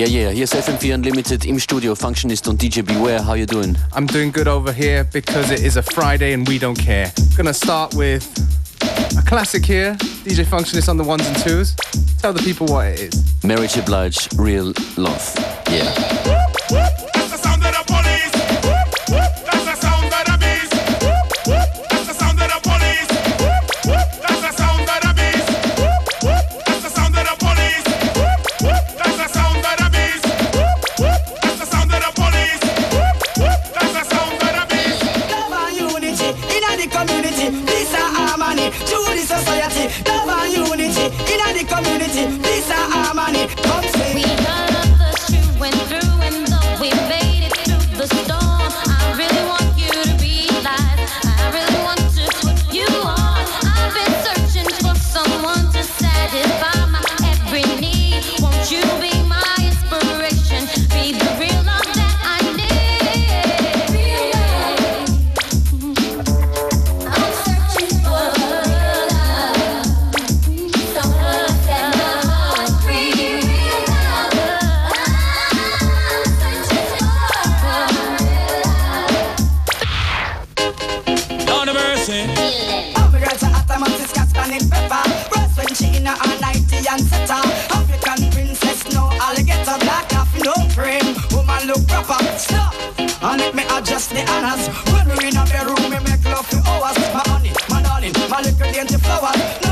Yeah, yeah. Here's FM4 Unlimited im Studio. Functionist und DJ Beware. How you doing? I'm doing good over here because it is a Friday and we don't care. Gonna start with a classic here. DJ Functionist on the ones and twos. Tell the people what it is. Marriage J. Blige, Real Love. Yeah. plenty flower.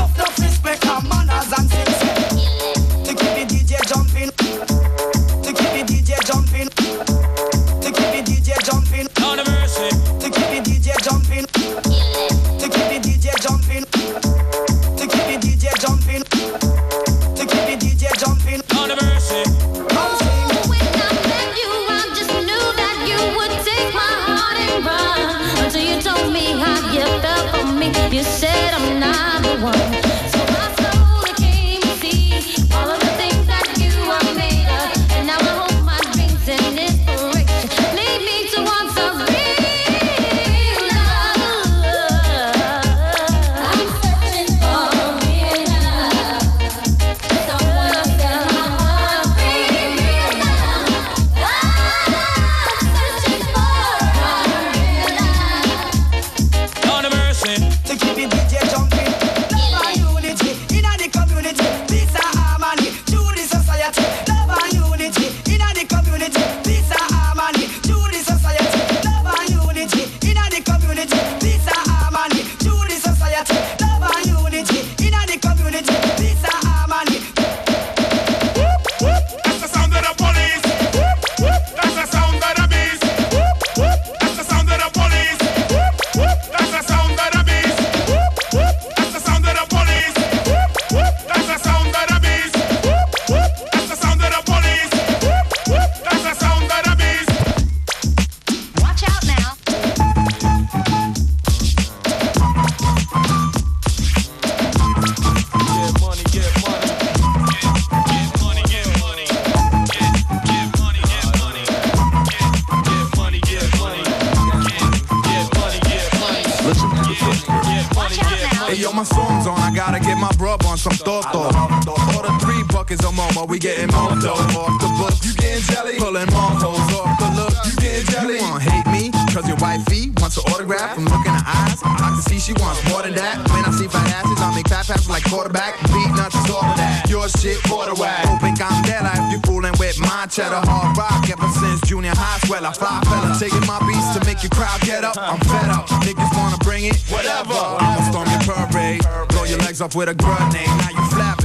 we getting marked off the bush. You getting jelly, pulling marbles off the look. You getting jelly. You won't hate me, cause your wifey wants an autograph I'm looking her eyes. I can see she wants more than that. When I see fat asses, I make fat passes like quarterback. Beat nuts is all of that. Your shit for the. Don't think I'm dead if you fooling with my cheddar. Hard rock ever since junior high swell. I fly fella, taking my beats to make you crowd get up. I'm fed up. Niggas wanna bring it, whatever. I'ma storm your parade, blow your legs off with a grenade. Now you flap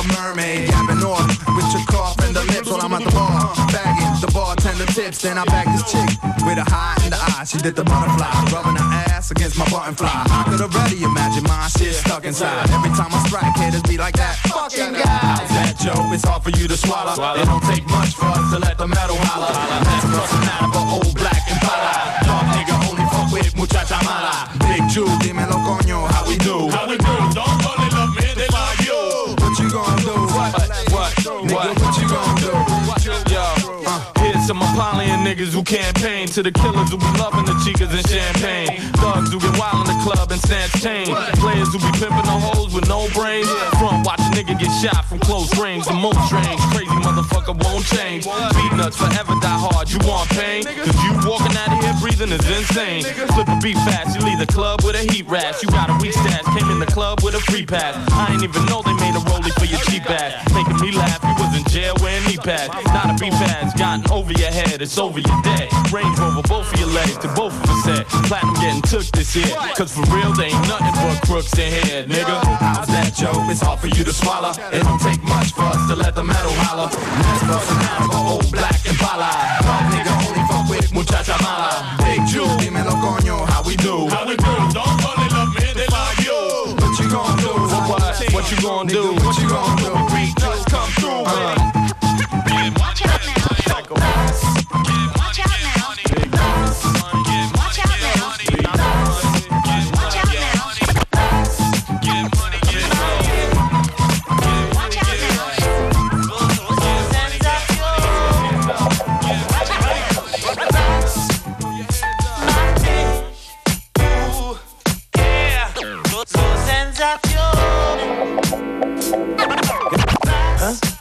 a mermaid. Yapping off with your cough and the lips while I'm at the bar. Bagging the bartender tips. Then I bag this chick with a high in the eye. She did the butterfly, rubbing her ass against my button fly. I could already imagine my shit stuck inside. Every time I strike, haters be like that. Fucking guy. That, Joe? It's hard for you to swallow. It don't take much for us to let the metal holler. That's crossing out an old black and. Dog nigga only fuck with muchacha mala. Big Jew, dímelo coño, how we do? How we niggas who campaign to the killers who be loving the chicas and champagne. Thug Niggas who get wild in the club and snatch chains. Players who be pimping the hoes with no brains. Front watch a nigga get shot from close range. The most strange, crazy motherfucker won't change. Beat nuts forever die hard. You want pain? Cause you walking out of breathing is insane. Flip a beat fast, you leave the club with a heat rash. You got a weak stash, came in the club with a free pass. I ain't even know they made a rollie for your cheap ass. Making me laugh, you was in jail wearing knee pads. Not a beat pads, gotten over your head, it's over your dead. Range over both of your legs to both of us head. Platinum getting took this year. Cause for real, they ain't nothing but crooks in here, nigga. How's that, Joe? It's hard for you to swallow. It don't take much for us to let the metal holler. Of old black and pala. Nigga do? How we do? Don't only love me, they love you. What you gonna do? What? What you gonna do? What you gonna do? Beat nuts come through. Uh.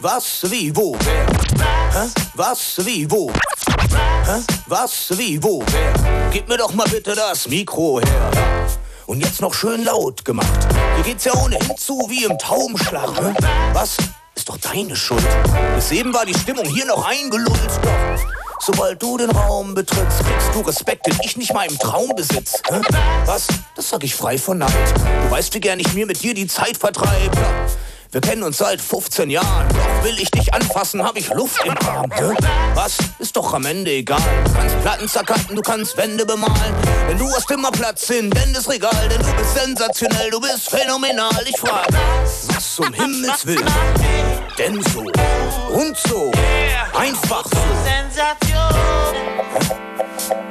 Was, wie, wo, wer? Was, wie, wo? Was, wie, wo, wer? Gib mir doch mal bitte das Mikro her. Und jetzt noch schön laut gemacht. Hier geht's ja ohnehin zu wie im Taubenschlag. Hä? Was? Ist doch deine Schuld. Bis eben war die Stimmung hier noch eingelullt. Doch sobald du den Raum betrittst, kriegst du Respekt, den ich nicht mal im Traum besitz. Hä? Was? Das sag ich frei von Neid. Du weißt, wie gern ich mir mit dir die Zeit vertreibe. Wir kennen uns seit 15 Jahren, doch will ich dich anfassen, hab ich Luft im Arm. Was? Ist doch am Ende egal. Du kannst Platten zerkanten, du kannst Wände bemalen. Denn du hast immer Platz in Dendes Regal, denn du bist sensationell, du bist phänomenal. Ich frag, was um Himmels Willen? Denn so und so, einfach so.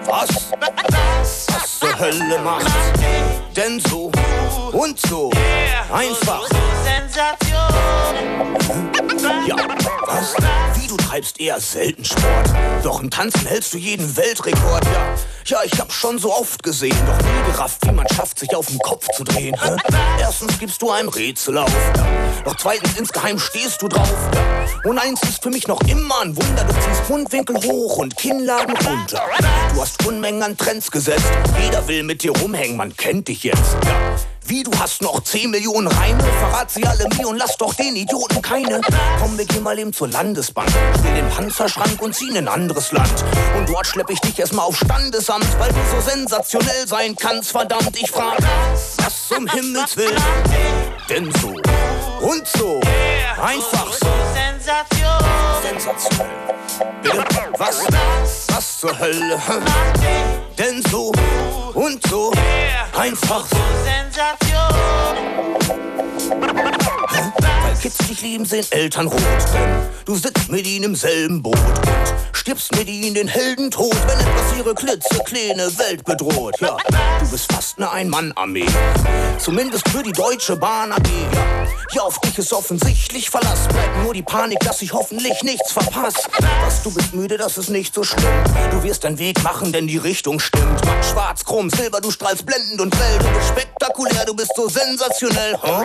Was? Was zur Hölle macht? Denn so und so, einfach ja, was? Wie du treibst eher selten Sport. Doch im Tanzen hältst du jeden Weltrekord. Ja, ja, ich hab schon so oft gesehen, doch nie gerafft, wie man schafft, sich auf den Kopf zu drehen. Erstens gibst du einem Rätsel auf. Doch zweitens insgeheim stehst du drauf. Und eins ist für mich noch immer ein Wunder. Du ziehst Mundwinkel hoch und Kinnladen runter. Du hast Unmengen an Trends gesetzt. Jeder will mit dir rumhängen, man kennt dich jetzt. Ja. Wie, du hast noch 10 Millionen Reime? Verrat sie alle mir und lass doch den Idioten keine. Komm, wir gehen mal eben zur Landesbank. Stell den Panzerschrank und zieh in ein anderes Land. Und dort schlepp ich dich erstmal auf Standesamt, weil du so sensationell sein kannst. Verdammt, ich frag, was zum Himmels Willen? Denn so und so, einfach so. Sensationell. Bitte, was? Was zur Hölle? Denn so und so, einfach. So. Weil Kids dich lieben, sehen Eltern rot. Denn du sitzt mit ihnen im selben Boot und stirbst mit ihnen den Heldentod, wenn etwas ihre klitzekleine Welt bedroht. Ja, du bist fast eine Ein-Mann-Armee. Zumindest für die Deutsche Bahn AG. Ja, ja, auf dich ist offensichtlich Verlass. Bleibt nur die Panik, dass ich hoffentlich nichts verpasse. Was, du bist müde, das ist nicht so schlimm. Du wirst deinen Weg machen, denn die Richtung stimmt. Matt, schwarz, krumm, silber, du strahlst blendend und grell. Du bist spektakulär, du bist so sensationell. Huh?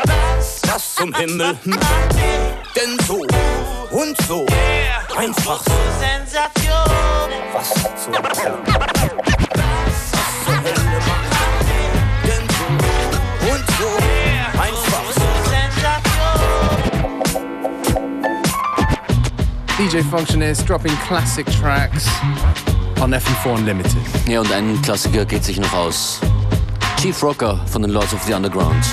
Was zum Himmel? Hm? Denn so und so, einfach so. Was zur Hölle? Was zur Hölle macht? Denn so und so, einfach so. DJ Functionist dropping classic tracks on FM4 Unlimited. Ja, und ein Klassiker geht sich noch aus. Chief Rocker von den Lords of the Underground.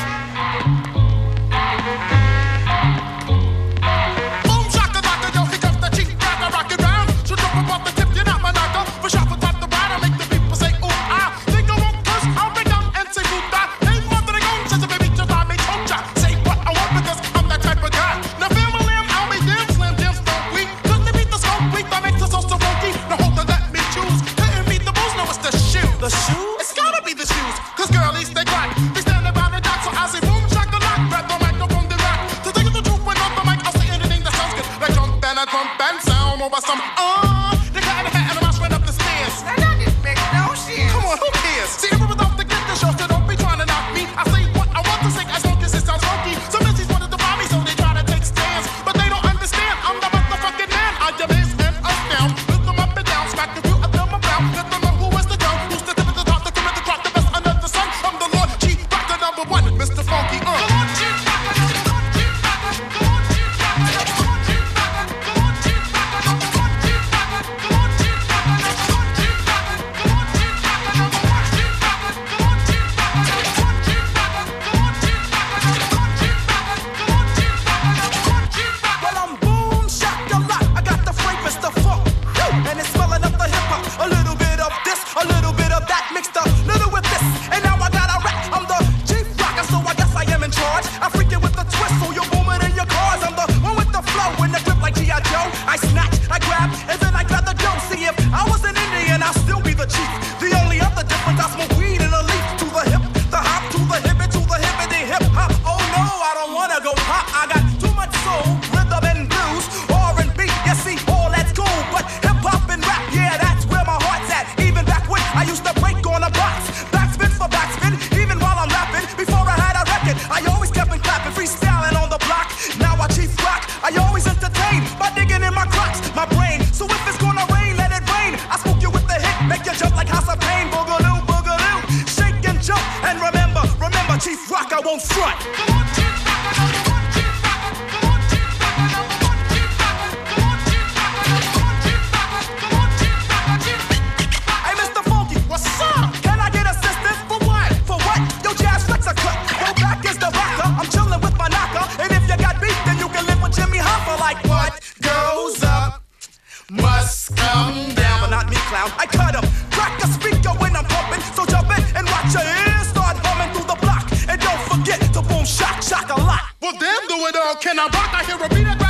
Can I rock? I hear a beat.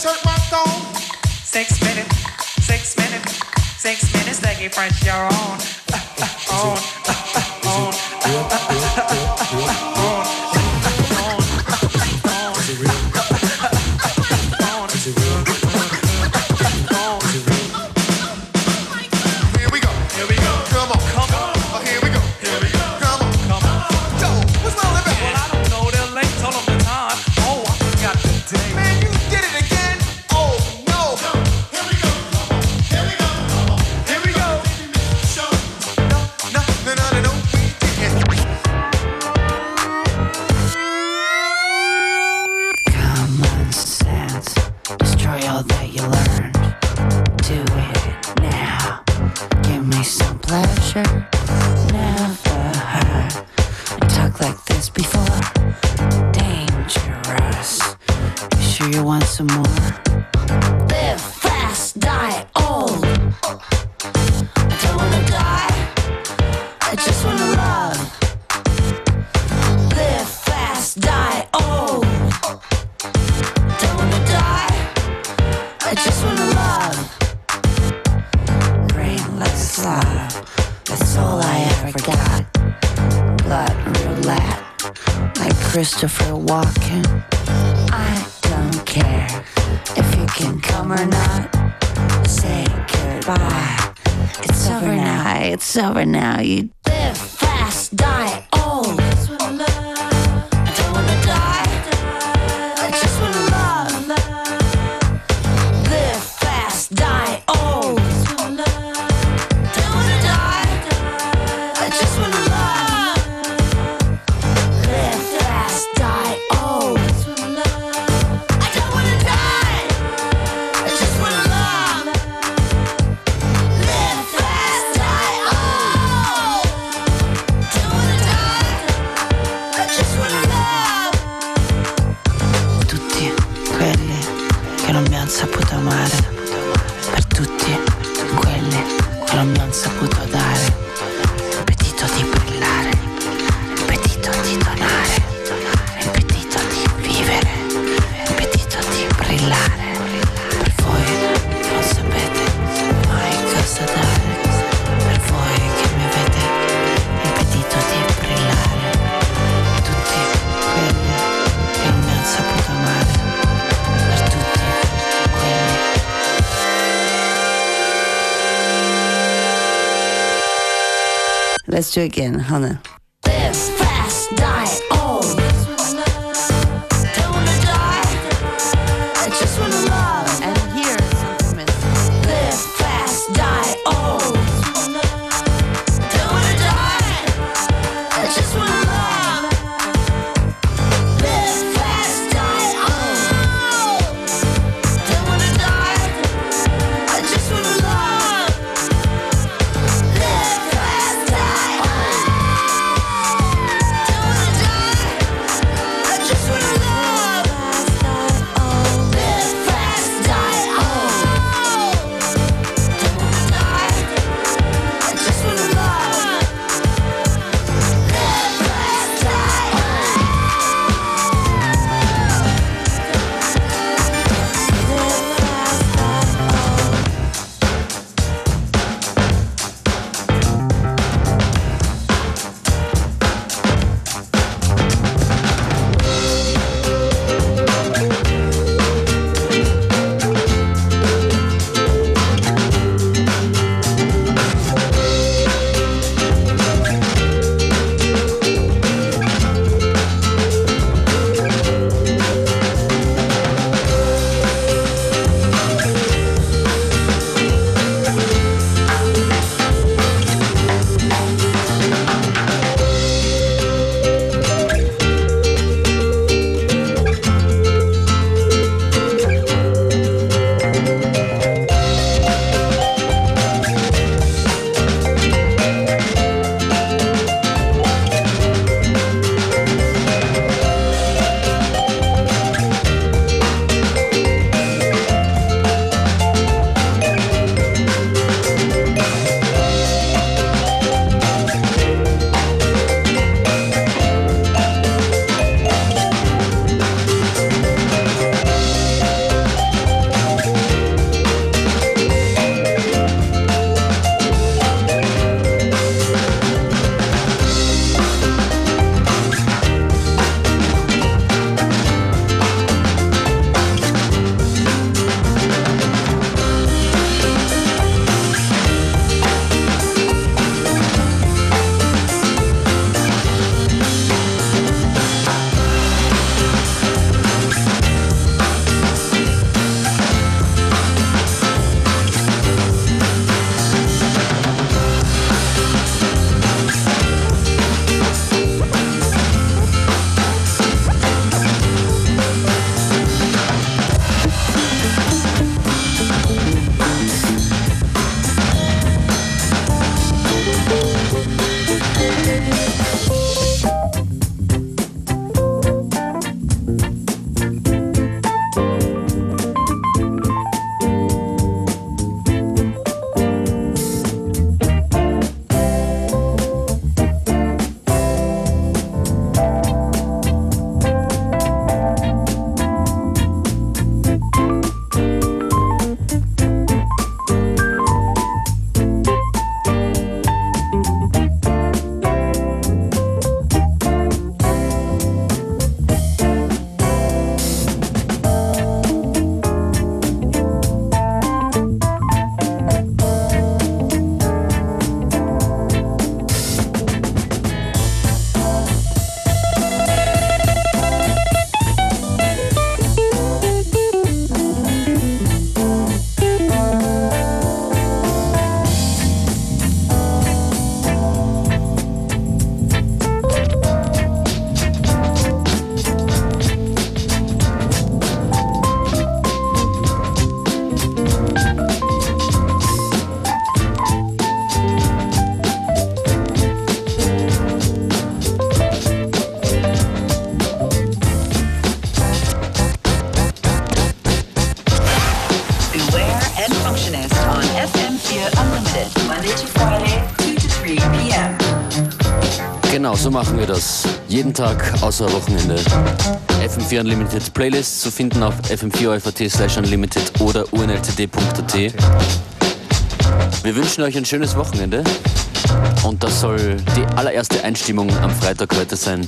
shirt must on. Six minutes, six minutes, six minutes, leggy French, you're on. on. walking. I don't care if you can come or not. Say goodbye. It's over now. It's over now. You live fast, die again, Hanne. Jeden Tag außer Wochenende. FM4 Unlimited Playlists zu finden auf fm4.at slash unlimited oder unltd.at. Wir wünschen euch ein schönes Wochenende. Und das soll die allererste Einstimmung am Freitag heute sein.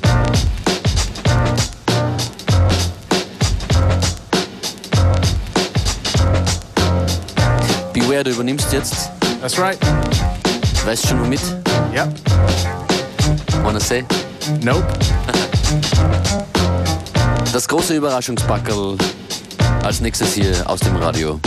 Beware, du übernimmst jetzt. That's right. Weißt schon womit? Yep. Wanna say? Nope. Das große Überraschungspackerl als nächstes hier aus dem Radio.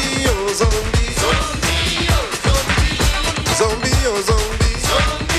Zombie, oh zombie. Zombie, oh zombie. Zombie, oh zombie.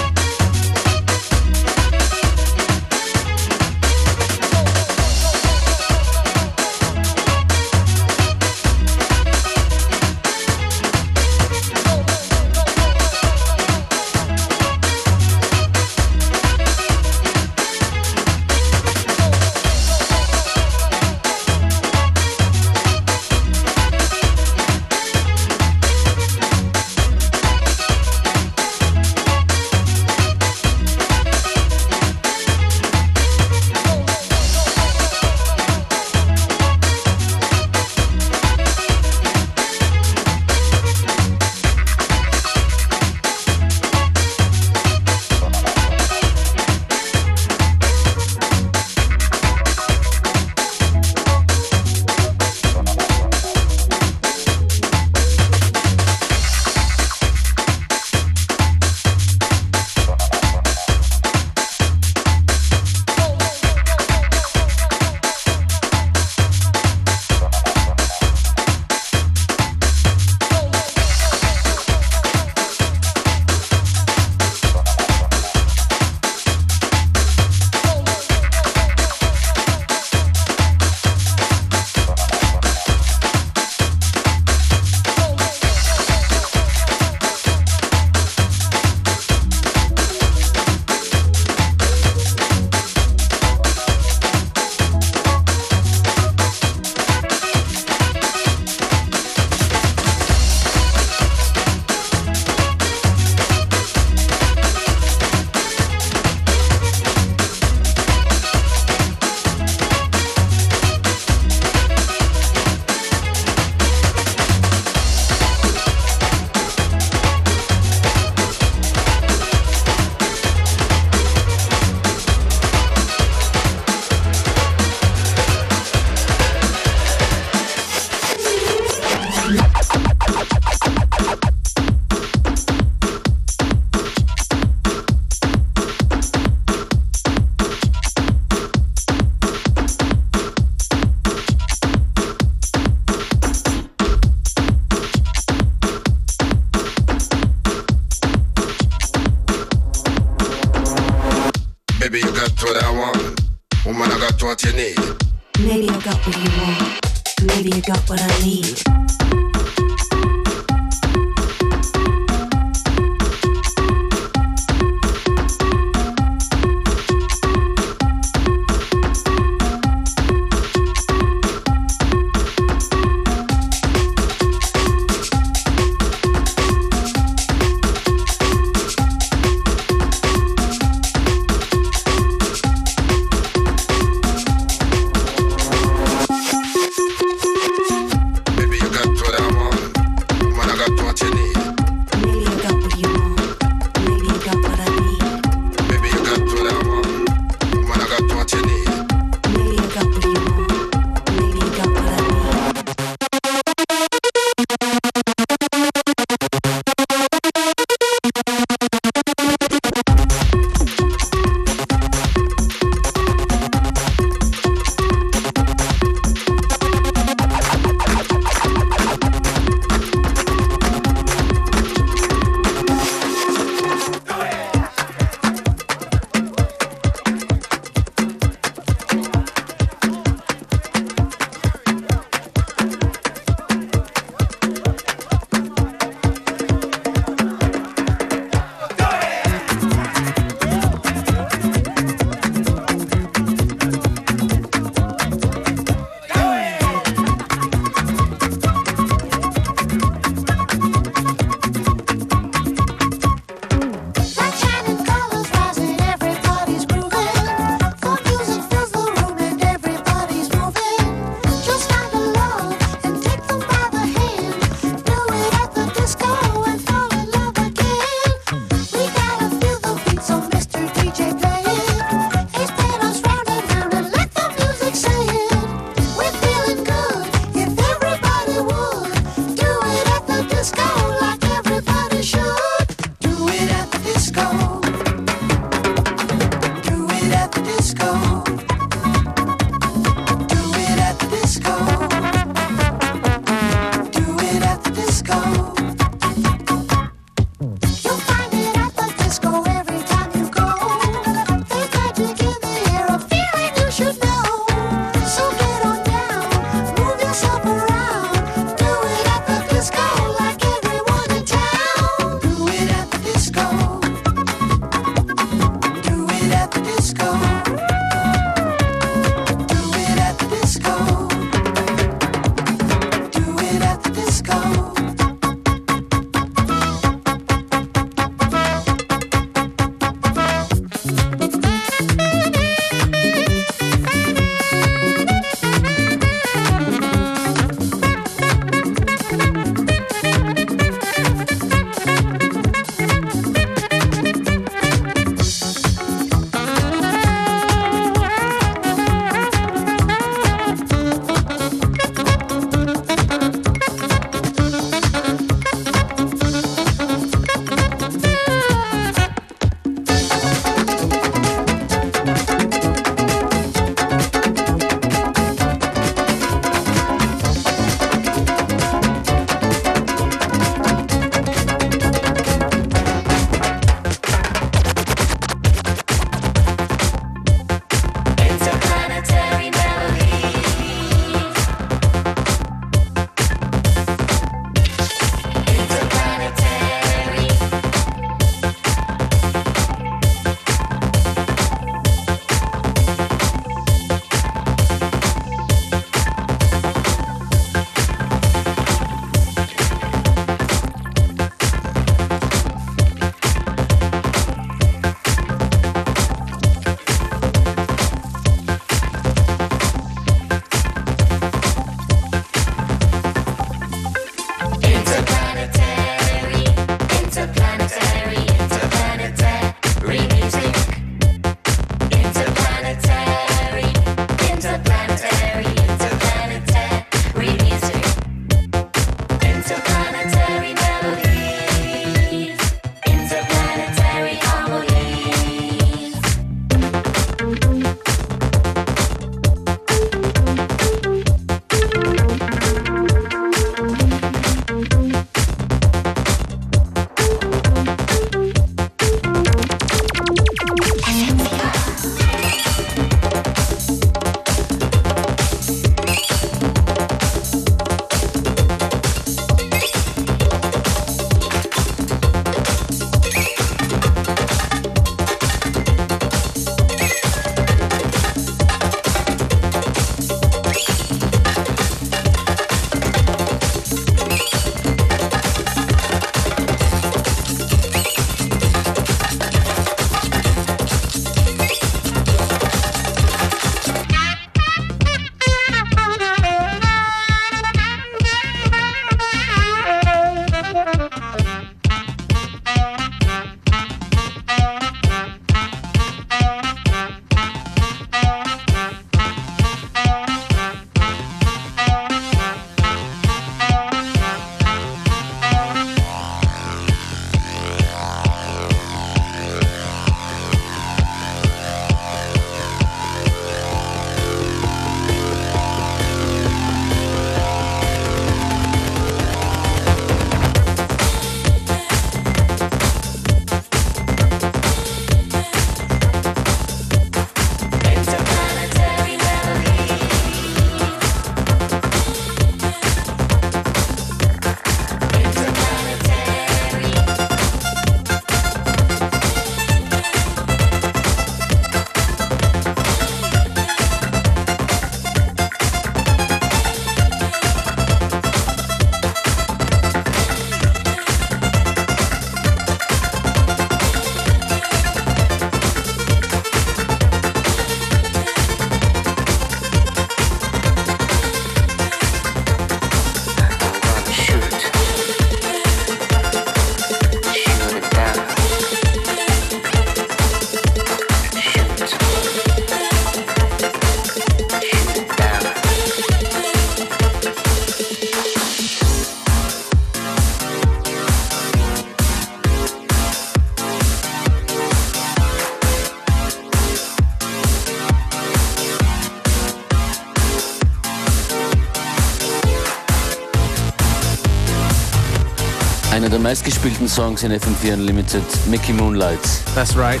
Meistgespielten Songs in FM4 Unlimited, Mickey Moonlight. That's right.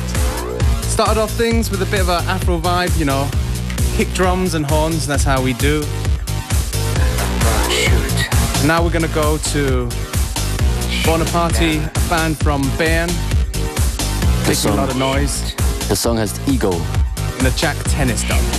Started off things with a bit of an Afro vibe, you know, kick drums and horns. That's how we do. Now we're gonna go to Bonaparte, a band from Bern, making a lot of noise The Song has Ego. in a Jack Tennis dub.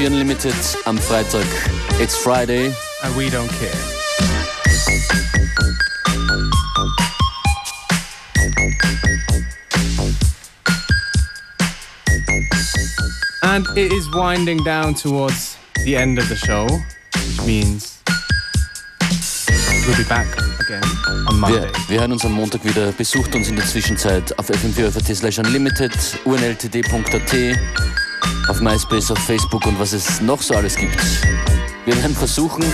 FM4 Unlimited am Freitag. It's Friday. And we don't care. And it is winding down towards the end of the show, which means we'll be back again on Monday. Wir, wir hören uns am Montag wieder. Besucht uns in der Zwischenzeit auf fm4 slash unlimited, unltd.at, auf MySpace, auf Facebook und was es noch so alles gibt. Wir werden versuchen,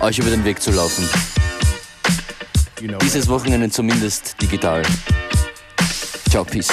euch über den Weg zu laufen. Dieses Wochenende zumindest digital. Ciao, Peace.